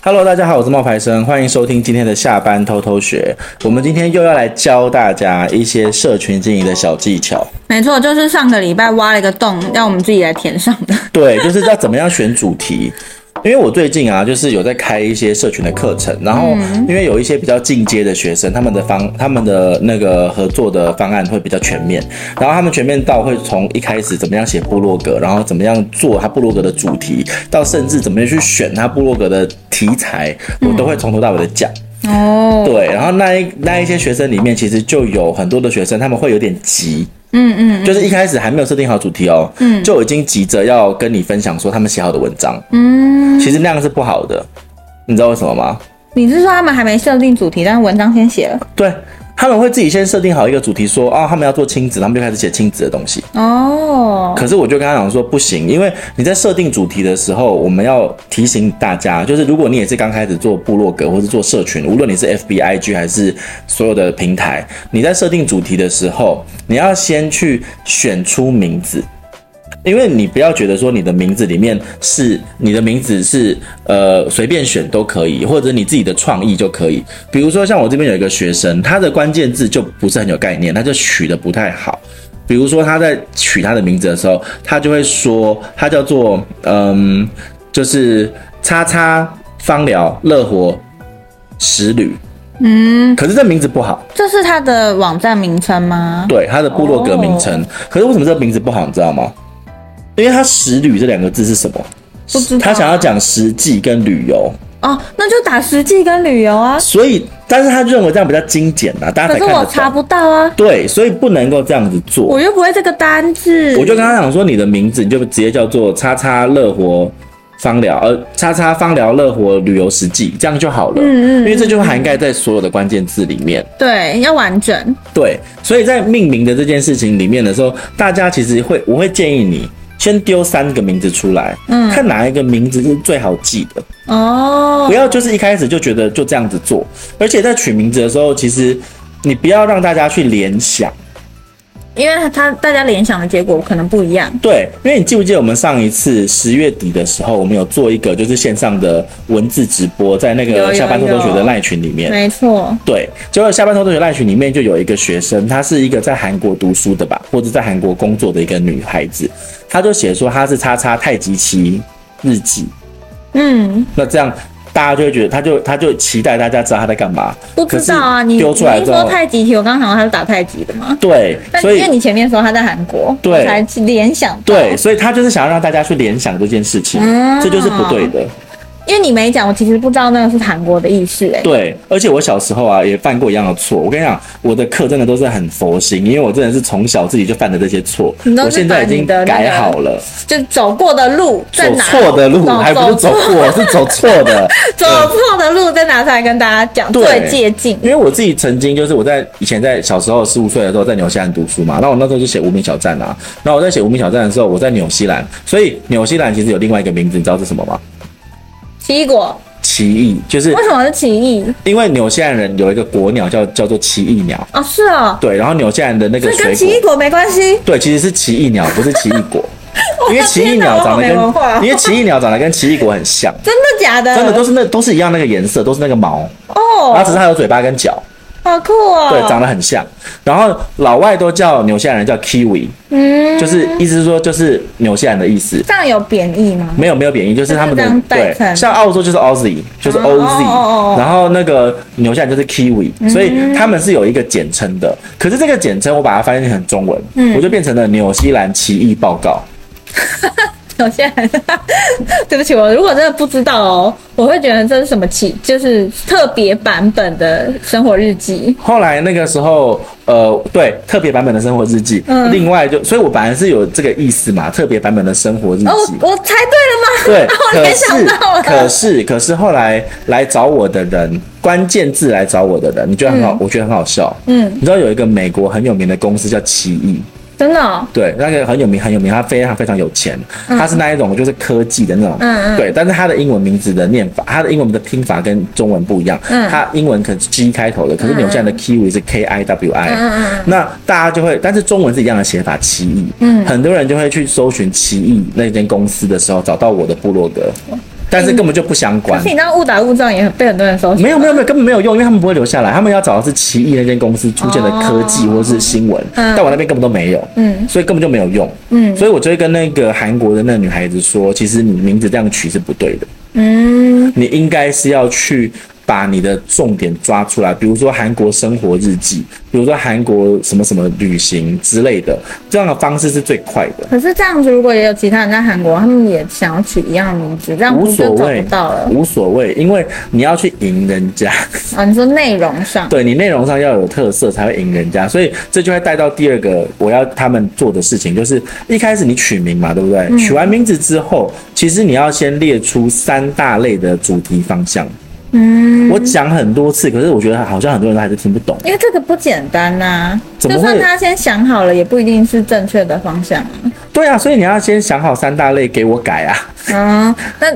Hello，大家好，我是冒牌生，欢迎收听今天的下班偷偷学。我们今天又要来教大家一些社群经营的小技巧。没错，就是上个礼拜挖了一个洞，让我们自己来填上的。对，就是要怎么样选主题。因为我最近啊，就是有在开一些社群的课程，然后因为有一些比较进阶的学生，他们的方他们的那个合作的方案会比较全面，然后他们全面到会从一开始怎么样写部落格，然后怎么样做他部落格的主题，到甚至怎么样去选他部落格的题材，我都会从头到尾的讲。哦，对，然后那一那一些学生里面，其实就有很多的学生他们会有点急。嗯嗯，就是一开始还没有设定好主题哦，嗯，就已经急着要跟你分享说他们写好的文章，嗯，其实那样是不好的，你知道为什么吗？你是说他们还没设定主题，但是文章先写了？对。他们会自己先设定好一个主题，说啊、哦，他们要做亲子，他们就开始写亲子的东西。哦。可是我就跟他讲说不行，因为你在设定主题的时候，我们要提醒大家，就是如果你也是刚开始做部落格或是做社群，无论你是 FB、IG 还是所有的平台，你在设定主题的时候，你要先去选出名字。因为你不要觉得说你的名字里面是你的名字是呃随便选都可以，或者你自己的创意就可以。比如说像我这边有一个学生，他的关键字就不是很有概念，他就取得不太好。比如说他在取他的名字的时候，他就会说他叫做嗯，就是叉叉芳疗乐活石旅，嗯，可是这名字不好。这是他的网站名称吗？对，他的部落格名称。哦。可是为什么这个名字不好，你知道吗？因为他实旅这两个字是什么？不知道。他想要讲实际跟旅游哦，那就打实际跟旅游啊。所以，但是他认为这样比较精简啊，大家。可是我查不到啊。对，所以不能够这样子做。我又不会这个单字。我就跟他讲说，你的名字你就直接叫做“叉叉乐活芳疗”呃，“叉叉芳疗乐活旅游实际”这样就好了。嗯嗯。因为这就涵盖在所有的关键字里面。对，要完整。对，所以在命名的这件事情里面的时候，大家其实会，我会建议你。先丢三个名字出来，嗯，看哪一个名字是最好记的哦。不要就是一开始就觉得就这样子做，而且在取名字的时候，其实你不要让大家去联想。因为他大家联想的结果可能不一样。对，因为你记不记得我们上一次十月底的时候，我们有做一个就是线上的文字直播，在那个下班偷偷学的赖群里面。没错。对，结果下班偷偷学赖群里面就有一个学生，她是一个在韩国读书的吧，或者在韩国工作的一个女孩子，她就写说她是叉叉太极旗日记。嗯，那这样。大家就会觉得，他就他就期待大家知道他在干嘛。不知道啊，你丢出来说太极体，我刚刚想到他是打太极的嘛。对，所以因为你前面说他在韩国，对，才联想。对，所以他就是想要让大家去联想这件事情，嗯，这就是不对的。因为你没讲，我其实不知道那个是韩国的意思哎。对，而且我小时候啊也犯过一样的错。我跟你讲，我的课真的都是很佛心，因为我真的是从小自己就犯的这些错，我现在已经改好了。就走过的路在哪？走错的路还不是走过，是走错的。走错的路再拿出来跟大家讲，最接近。因为我自己曾经就是我在以前在小时候十五岁的时候在纽西兰读书嘛，那我那时候就写无名小站啊。然后我在写无名小站的时候，我在纽西兰，所以纽西兰其实有另外一个名字，你知道是什么吗？奇异果。奇异就是为什么是奇异？因为纽西兰人有一个国鸟叫叫做奇异鸟哦，是哦，对，然后纽西兰的那个水果跟奇异果没关系，对，其实是奇异鸟，不是奇异果，因为奇异鸟长得跟 因为奇异鸟长得跟奇异果很像，真的假的？真的都是那都是一样那个颜色，都是那个毛哦，然后只是它有嘴巴跟脚。好酷哦！对，长得很像。然后老外都叫纽西兰人叫 Kiwi，嗯，就是意思是说就是纽西兰的意思。这样有贬义吗？没有，没有贬义，就是他们的对。像澳洲就是 Aussie，就是 OZ，然后那个纽西兰就是 Kiwi，所以他们是有一个简称的。可是这个简称我把它翻译成中文，我就变成了纽西兰奇异报告。我现在，对不起，我如果真的不知道哦，我会觉得这是什么奇，就是特别版本的生活日记。后来那个时候，呃，对，特别版本的生活日记。嗯。另外就，所以我本来是有这个意思嘛，特别版本的生活日记。哦，我猜对了吗？对，我联想到。可是，可是后来来找我的人，关键字来找我的人，你觉得很好？嗯、我觉得很好笑。嗯。你知道有一个美国很有名的公司叫奇异。真的、哦，对，那个很有名，很有名，他非常非常有钱，他、嗯、是那一种就是科技的那种，嗯嗯，对，但是他的英文名字的念法，他的英文的拼法跟中文不一样，嗯，他英文可是 G 开头的，可是纽西兰的 Kiwi 是 K I W I，嗯嗯，那大家就会，但是中文是一样的写法，奇异，嗯，很多人就会去搜寻奇异那间公司的时候，找到我的部落格。但是根本就不相关。可是你知道误打误撞也被很多人搜。没有没有没有，根本没有用，因为他们不会留下来，他们要找的是奇异那间公司出现的科技或是新闻，但我那边根本都没有，嗯，所以根本就没有用，嗯，所以我就会跟那个韩国的那个女孩子说，其实你名字这样取是不对的，嗯，你应该是要去。把你的重点抓出来，比如说韩国生活日记，比如说韩国什么什么旅行之类的，这样的方式是最快的。可是这样子，如果也有其他人在韩国，他们也想要取一样的名字，这样无所谓，无所谓，因为你要去赢人家啊。你说内容上，对你内容上要有特色才会赢人家，所以这就会带到第二个我要他们做的事情，就是一开始你取名嘛，对不对？嗯、取完名字之后，其实你要先列出三大类的主题方向。嗯，我讲很多次，可是我觉得好像很多人都还是听不懂，因为这个不简单呐、啊。就算他先想好了，也不一定是正确的方向啊。对啊，所以你要先想好三大类给我改啊。嗯，那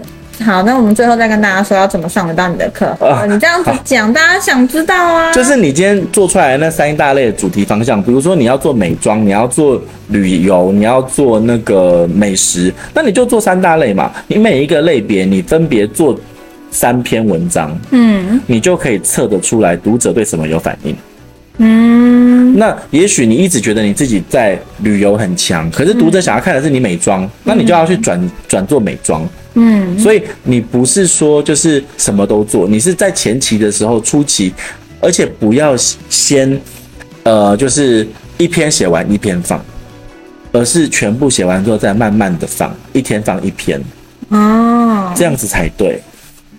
好，那我们最后再跟大家说要怎么上得到你的课。呃，你这样子讲，大家想知道啊。就是你今天做出来的那三大类的主题方向，比如说你要做美妆，你要做旅游，你要做那个美食，那你就做三大类嘛。你每一个类别，你分别做。三篇文章，嗯，你就可以测得出来读者对什么有反应，嗯，那也许你一直觉得你自己在旅游很强，可是读者想要看的是你美妆，嗯、那你就要去转转做美妆，嗯，所以你不是说就是什么都做，你是在前期的时候初期，而且不要先，呃，就是一篇写完一篇放，而是全部写完之后再慢慢的放，一天放一篇，哦，这样子才对。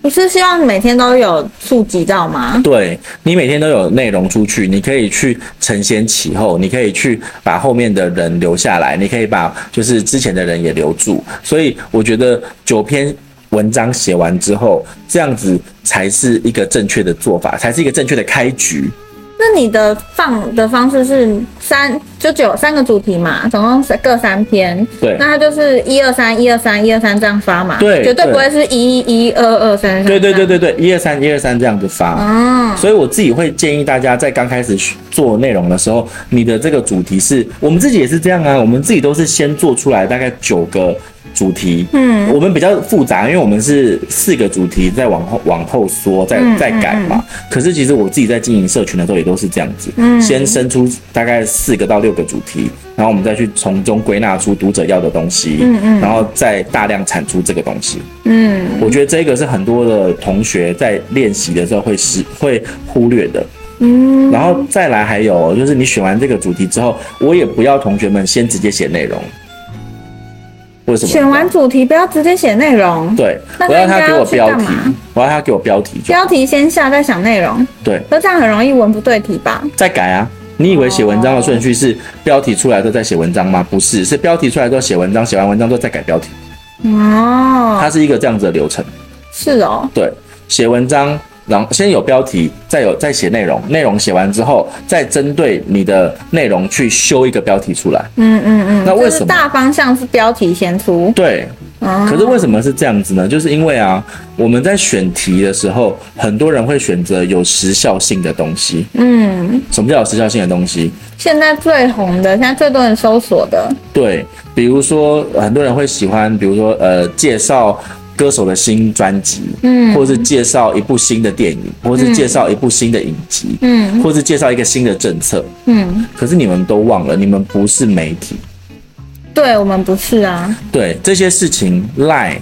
不是希望每天都有触及到吗？对，你每天都有内容出去，你可以去承先启后，你可以去把后面的人留下来，你可以把就是之前的人也留住。所以我觉得九篇文章写完之后，这样子才是一个正确的做法，才是一个正确的开局。那你的放的方式是三，就只有三个主题嘛，总共各三篇。对，那它就是一二三，一二三，一二三这样发嘛。对，绝对不会是一一二二三三。对对对对对，一二三，一二三这样子发。嗯，所以我自己会建议大家在刚开始做内容的时候，你的这个主题是我们自己也是这样啊，我们自己都是先做出来大概九个。主题，嗯，我们比较复杂，因为我们是四个主题再往后往后缩，再再改嘛。可是其实我自己在经营社群的时候也都是这样子，嗯，先生出大概四个到六个主题，然后我们再去从中归纳出读者要的东西，嗯嗯，然后再大量产出这个东西，嗯，我觉得这个是很多的同学在练习的时候会是会忽略的，嗯，然后再来还有就是你选完这个主题之后，我也不要同学们先直接写内容。为什么？选完主题不要直接写内容。对，我要他给我标题，我要他给我标题。标题先下，再想内容。对，那这样很容易文不对题吧？再改啊！你以为写文章的顺序是标题出来之后再写文章吗？不是，是标题出来之后写文章，写完文章之后再改标题。哦，它是一个这样子的流程。是哦。对，写文章。然后先有标题，再有再写内容，内容写完之后，再针对你的内容去修一个标题出来。嗯嗯嗯。那为什么大方向是标题先出？对。可是为什么是这样子呢？就是因为啊，我们在选题的时候，很多人会选择有时效性的东西。嗯。什么叫有时效性的东西？现在最红的，现在最多人搜索的。对，比如说很多人会喜欢，比如说呃，介绍。歌手的新专辑，嗯，或是介绍一部新的电影，或是介绍一部新的影集，嗯，或是介绍一个新的政策，嗯。可是你们都忘了，你们不是媒体。对，我们不是啊。对，这些事情，Line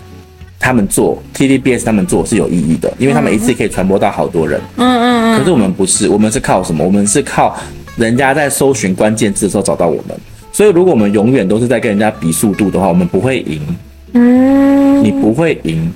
他们做，TVBS 他们做是有意义的，因为他们一次可以传播到好多人。嗯嗯嗯。可是我们不是，我们是靠什么？我们是靠人家在搜寻关键字的时候找到我们。所以如果我们永远都是在跟人家比速度的话，我们不会赢。嗯，你不会赢。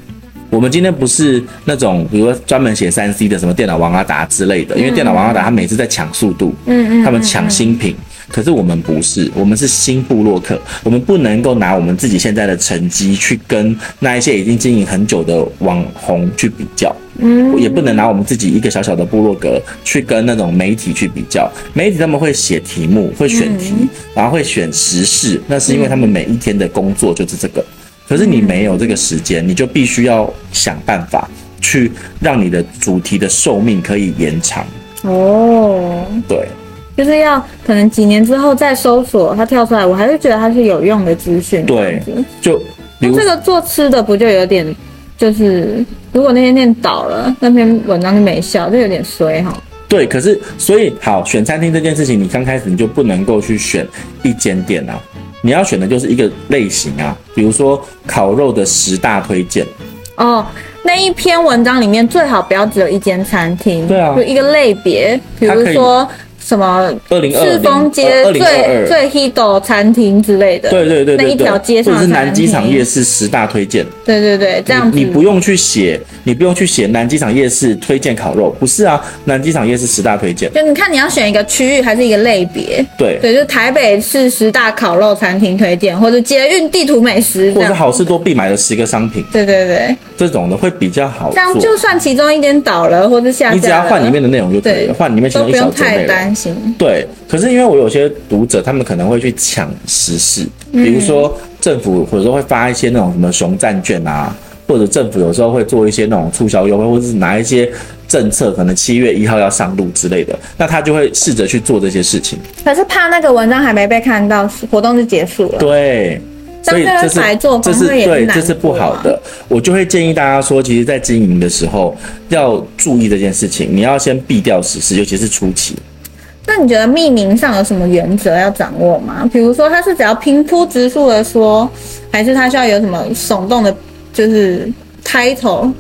我们今天不是那种，比如说专门写三 C 的，什么电脑王阿达之类的。因为电脑王阿达他每次在抢速度，嗯嗯，他们抢新品。可是我们不是，我们是新部落客。我们不能够拿我们自己现在的成绩去跟那一些已经经营很久的网红去比较，嗯，也不能拿我们自己一个小小的部落格去跟那种媒体去比较。媒体他们会写题目，会选题，然后会选时事，那是因为他们每一天的工作就是这个。可是你没有这个时间，你就必须要想办法去让你的主题的寿命可以延长。哦，对，就是要可能几年之后再搜索它跳出来，我还是觉得它是有用的资讯。对，就比如这个做吃的不就有点就是如果那天店倒了，那篇文章就没效，就有点衰哈。对，可是所以好选餐厅这件事情，你刚开始你就不能够去选一间店啊，你要选的就是一个类型啊，比如说烤肉的十大推荐哦，那一篇文章里面最好不要只有一间餐厅，对啊，就一个类别，比如说。什么？二零二四丰街最最 hit 餐厅之类的，对对对，那一条街上，或者是南机场夜市十大推荐，对对对，这样子。你，你不用去写，你不用去写南机场夜市推荐烤肉，不是啊，南机场夜市十大推荐，就你看你要选一个区域还是一个类别，对。对，就台北市十大烤肉餐厅推荐，或者捷运地图美食，或者好事多必买的十个商品，对对对，这种的会比较好，这样就算其中一点倒了或者下架，你只要换里面的内容就可以了，换里面其中一小节内容，心，对。可是因为我有些读者，他们可能会去抢时事，比如说政府有时候会发一些那种什么熊赞券啊，或者政府有时候会做一些那种促销优惠，或者是拿一些政策，可能七月一号要上路之类的，那他就会试着去做这些事情。可是怕那个文章还没被看到，活动就结束了。对，所以这是这是对，这是不好的。我就会建议大家说，其实，在经营的时候要注意这件事情，你要先避掉时事，尤其是初期。那你觉得命名上有什么原则要掌握吗？比如说，它是只要平铺直述的说，还是它需要有什么耸动的，就是 title，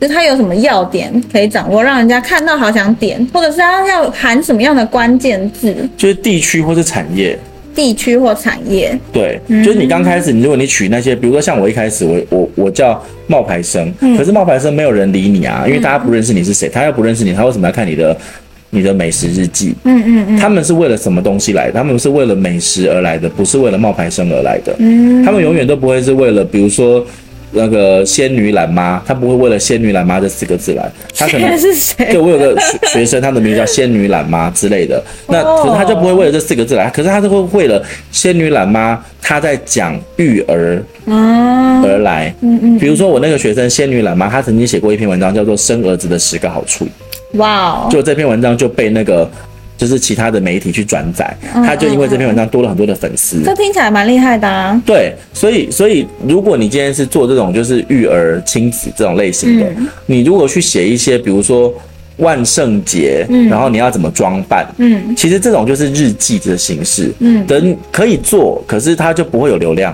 就是它有什么要点可以掌握，让人家看到好想点，或者是它要含什么样的关键字？就是地区或是产业，地区或产业。对，就是你刚开始，你如果你取那些，比如说像我一开始，我我我叫冒牌生，嗯，可是冒牌生没有人理你啊，因为大家不认识你是谁，他又不认识你，他为什么要看你的？你的美食日记，嗯嗯嗯，他们是为了什么东西来的？他们是为了美食而来的，不是为了冒牌生而来的。嗯，他们永远都不会是为了，比如说那个仙女懒妈，他不会为了仙女懒妈这四个字来。他可能是谁？对，我有个学学生，他的名字叫仙女懒妈之类的。那可是他就不会为了这四个字来，可是他就会为了仙女懒妈，他在讲育儿而来。嗯嗯，比如说我那个学生仙女懒妈，她曾经写过一篇文章，叫做《生儿子的十个好处》。哇哦！就这篇文章就被那个就是其他的媒体去转载，他就因为这篇文章多了很多的粉丝。这听起来蛮厉害的啊。对，所以所以如果你今天是做这种就是育儿亲子这种类型的，你如果去写一些比如说万圣节，然后你要怎么装扮，嗯，其实这种就是日记的形式，嗯，等可以做，可是它就不会有流量。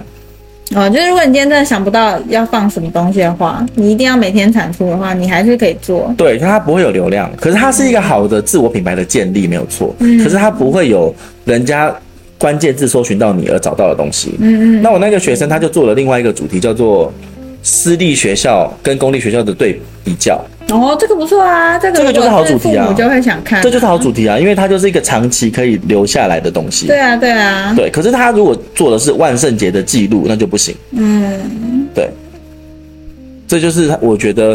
哦，就是如果你今天真的想不到要放什么东西的话，你一定要每天产出的话，你还是可以做。对，它不会有流量，可是它是一个好的自我品牌的建立，没有错。嗯。可是它不会有人家关键字搜寻到你而找到的东西。嗯嗯。那我那个学生他就做了另外一个主题，叫做私立学校跟公立学校的对比较。哦，这个不错啊，这个这个就是好主题啊，我就会想看啊。这就是好主题啊，因为它就是一个长期可以留下来的东西。对啊，对啊。对，可是他如果做的是万圣节的记录，那就不行。嗯，对。这就是我觉得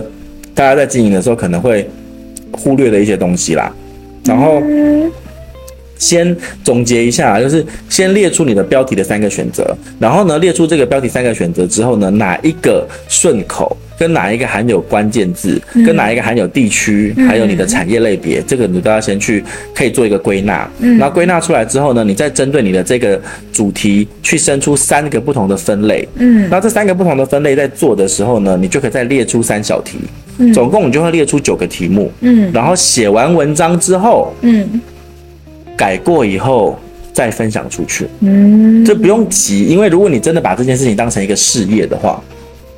大家在经营的时候可能会忽略的一些东西啦。然后。嗯先总结一下，就是先列出你的标题的三个选择，然后呢，列出这个标题三个选择之后呢，哪一个顺口，跟哪一个含有关键字，跟哪一个含有地区，还有你的产业类别，这个你都要先去可以做一个归纳。然后归纳出来之后呢，你再针对你的这个主题去生出三个不同的分类。嗯，然后这三个不同的分类在做的时候呢，你就可以再列出三小题。嗯，总共你就会列出九个题目。嗯，然后写完文章之后，嗯。改过以后再分享出去，嗯，这不用急，因为如果你真的把这件事情当成一个事业的话，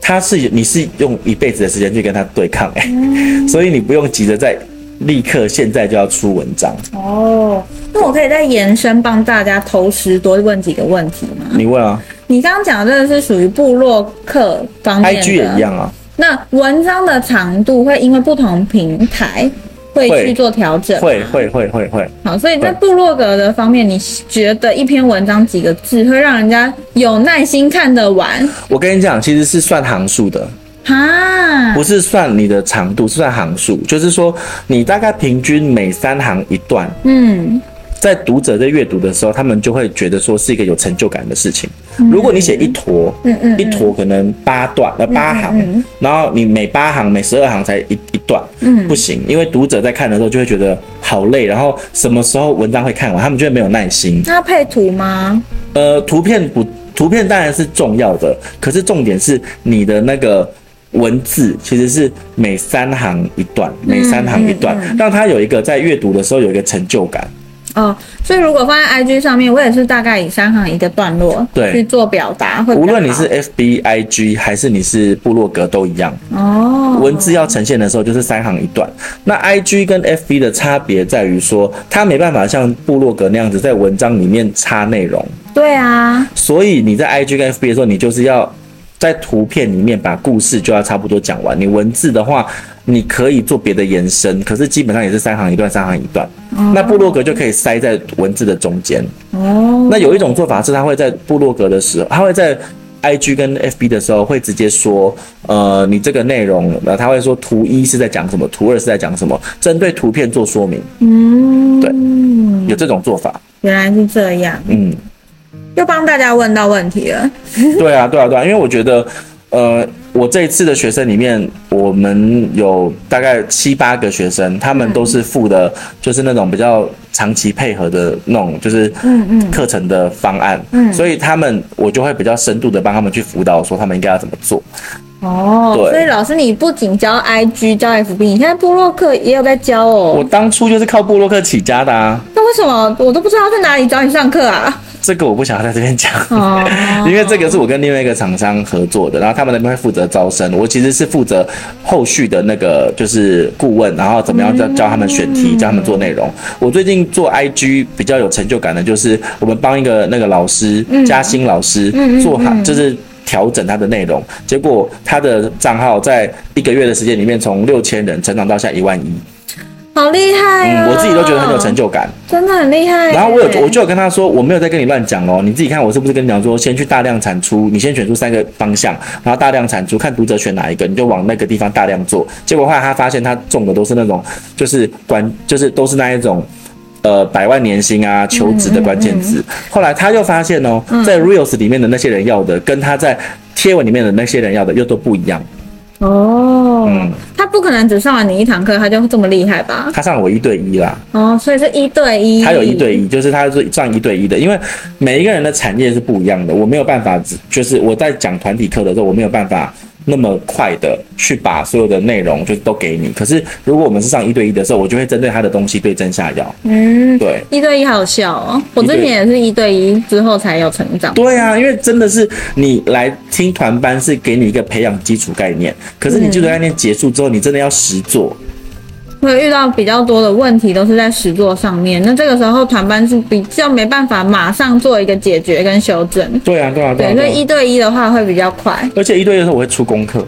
它是你是用一辈子的时间去跟他对抗，欸，哎，所以你不用急着在立刻现在就要出文章。哦，那我可以再延伸帮大家投师多问几个问题吗？你问啊。你刚刚讲的这个是属于部落客方面的，IG 也一样啊。那文章的长度会因为不同平台。会去做调整，会会会会会。好，所以在部落格的方面，你觉得一篇文章几个字会让人家有耐心看得完？我跟你讲，其实是算行数的，哈，不是算你的长度，是算行数，就是说你大概平均每三行一段，嗯。在读者在阅读的时候，他们就会觉得说是一个有成就感的事情。如果你写一坨，嗯嗯，一坨可能八段呃八行，然后你每八行每十二行才一一段，嗯，不行，因为读者在看的时候就会觉得好累，然后什么时候文章会看完，他们就会没有耐心。那配图吗？呃，图片不，图片当然是重要的，可是重点是你的那个文字其实是每三行一段，每三行一段，嗯嗯嗯、让他有一个在阅读的时候有一个成就感。哦，所以如果放在 IG 上面，我也是大概以三行一个段落对去做表达，会无论你是 FB、IG 还是你是部落格都一样哦。文字要呈现的时候就是三行一段。那 IG 跟 FB 的差别在于说，它没办法像部落格那样子在文章里面插内容。对啊。所以你在 IG 跟 FB 的时候，你就是要在图片里面把故事就要差不多讲完。你文字的话。你可以做别的延伸，可是基本上也是三行一段，三行一段。哦、那部落格就可以塞在文字的中间。哦。那有一种做法是，他会在部落格的时候，他会在 IG 跟 FB 的时候会直接说，呃，你这个内容，呃，他会说图一是在讲什么，图二是在讲什么，针对图片做说明。嗯。对，有这种做法。原来是这样。嗯。又帮大家问到问题了。对啊，对啊，对啊，因为我觉得。呃，我这一次的学生里面，我们有大概七八个学生，他们都是付的，就是那种比较长期配合的那种，就是嗯嗯课程的方案，嗯，所以他们我就会比较深度的帮他们去辅导，说他们应该要怎么做。哦，所以老师你不仅教 IG 教 FB，你现在部落客也有在教哦。我当初就是靠部落客起家的啊。那为什么我都不知道在哪里找你上课啊？这个我不想要在这边讲，哦、因为这个是我跟另外一个厂商合作的，然后他们那边会负责招生，我其实是负责后续的那个就是顾问，然后怎么样教教他们选题，教他们做内容。我最近做 IG 比较有成就感的，就是我们帮一个那个老师嘉兴老师做好，就是调整他的内容，结果他的账号在一个月的时间里面，从六千人成长到现在一万一。好厉害啊、嗯！我自己都觉得很有成就感，真的很厉害。然后我有，我就有跟他说，我没有在跟你乱讲哦，你自己看我是不是跟你讲说，先去大量产出，你先选出三个方向，然后大量产出，看读者选哪一个，你就往那个地方大量做。结果后来他发现他中的都是那种，就是管，就是都是那一种，呃，百万年薪啊，求职的关键字。嗯嗯嗯、后来他又发现哦，在 Reels 里面的那些人要的，跟他在贴文里面的那些人要的又都不一样。哦，嗯，他不可能只上完你一堂课，他就这么厉害吧？他上了我一对一啦。哦，所以是一对一。他有一对一，就是他是上一对一的，因为每一个人的产业是不一样的，我没有办法，就是我在讲团体课的时候，我没有办法。那么快的去把所有的内容就都给你，可是如果我们是上一对一的时候，我就会针对他的东西对症下药。嗯，对，一对一好笑哦。我之前也是一对一之后才有成长。对啊，因为真的是你来听团班是给你一个培养基础概念，可是你基础概念结束之后，你真的要实做。会遇到比较多的问题，都是在实作上面。那这个时候团班是比较没办法马上做一个解决跟修正。对啊，对啊，对。所以一对一的话会比较快。而且一对一的时候我会出功课。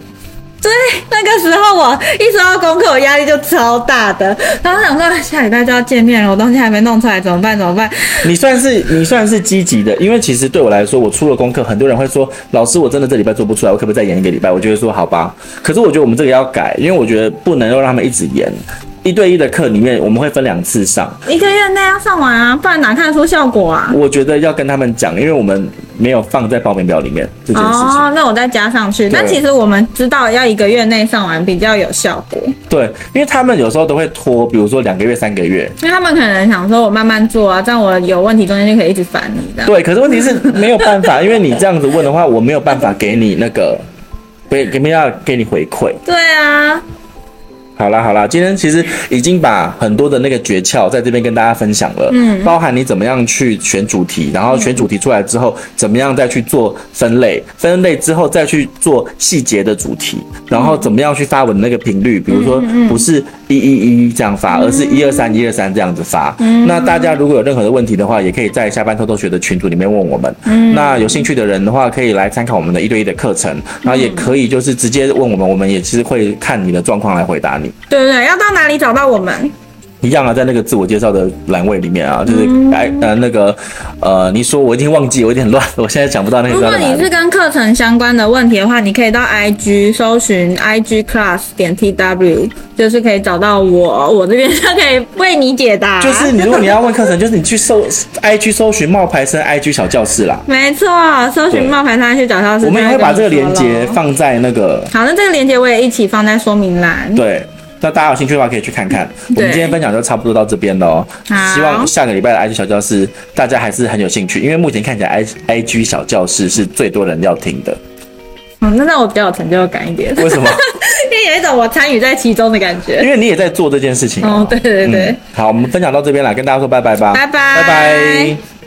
对，那个时候我一说到功课，我压力就超大的。然后想说下礼拜就要见面了，我东西还没弄出来，怎么办？怎么办？你算是你算是积极的，因为其实对我来说，我出了功课，很多人会说，老师我真的这礼拜做不出来，我可不可以再延一个礼拜？我就会说好吧。可是我觉得我们这个要改，因为我觉得不能够让他们一直延。一对一的课里面，我们会分两次上，一个月内要上完啊，不然哪看得出效果啊？我觉得要跟他们讲，因为我们没有放在报名表里面这件事情。哦，那我再加上去。但其实我们知道要一个月内上完比较有效果。对，因为他们有时候都会拖，比如说两个月、三个月。因为他们可能想说，我慢慢做啊，这样我有问题中间就可以一直烦你的。对，可是问题是没有办法，因为你这样子问的话，我没有办法给你那个，给给没要给你回馈。对啊。好啦好啦，今天其实已经把很多的那个诀窍在这边跟大家分享了，嗯，包含你怎么样去选主题，然后选主题出来之后，怎么样再去做分类，分类之后再去做细节的主题，然后怎么样去发文那个频率，比如说不是一一一这样发，而是一二三一二三这样子发。那大家如果有任何的问题的话，也可以在下班偷偷学的群组里面问我们。那有兴趣的人的话，可以来参考我们的一对一的课程，然后也可以就是直接问我们，我们也其实会看你的状况来回答你。对对对，要到哪里找到我们？一样啊，在那个自我介绍的栏位里面啊，就是哎呃那个呃，你说我已经忘记，我有点乱，我现在想不到那个。如果你是跟课程相关的问题的话，你可以到 IG 搜寻 IG Class 点 TW，就是可以找到我，我这边就可以为你解答。就是你如果你要问课程，就是你去搜 IG 搜寻冒牌生 IG 小教室啦。没错，搜寻冒牌生 IG 小教室。我们也会把这个链接放在那个。好，那这个链接我也一起放在说明栏。对。那大家有兴趣的话，可以去看看。我们今天分享就差不多到这边了哦。希望下个礼拜的 IG 小教室大家还是很有兴趣，因为目前看起来 I IG 小教室是最多人要听的。嗯，那让我比较有成就感一点。为什么？因为有一种我参与在其中的感觉。因为你也在做这件事情。哦，对对对，嗯。好，我们分享到这边来，跟大家说拜拜吧。拜拜。拜拜。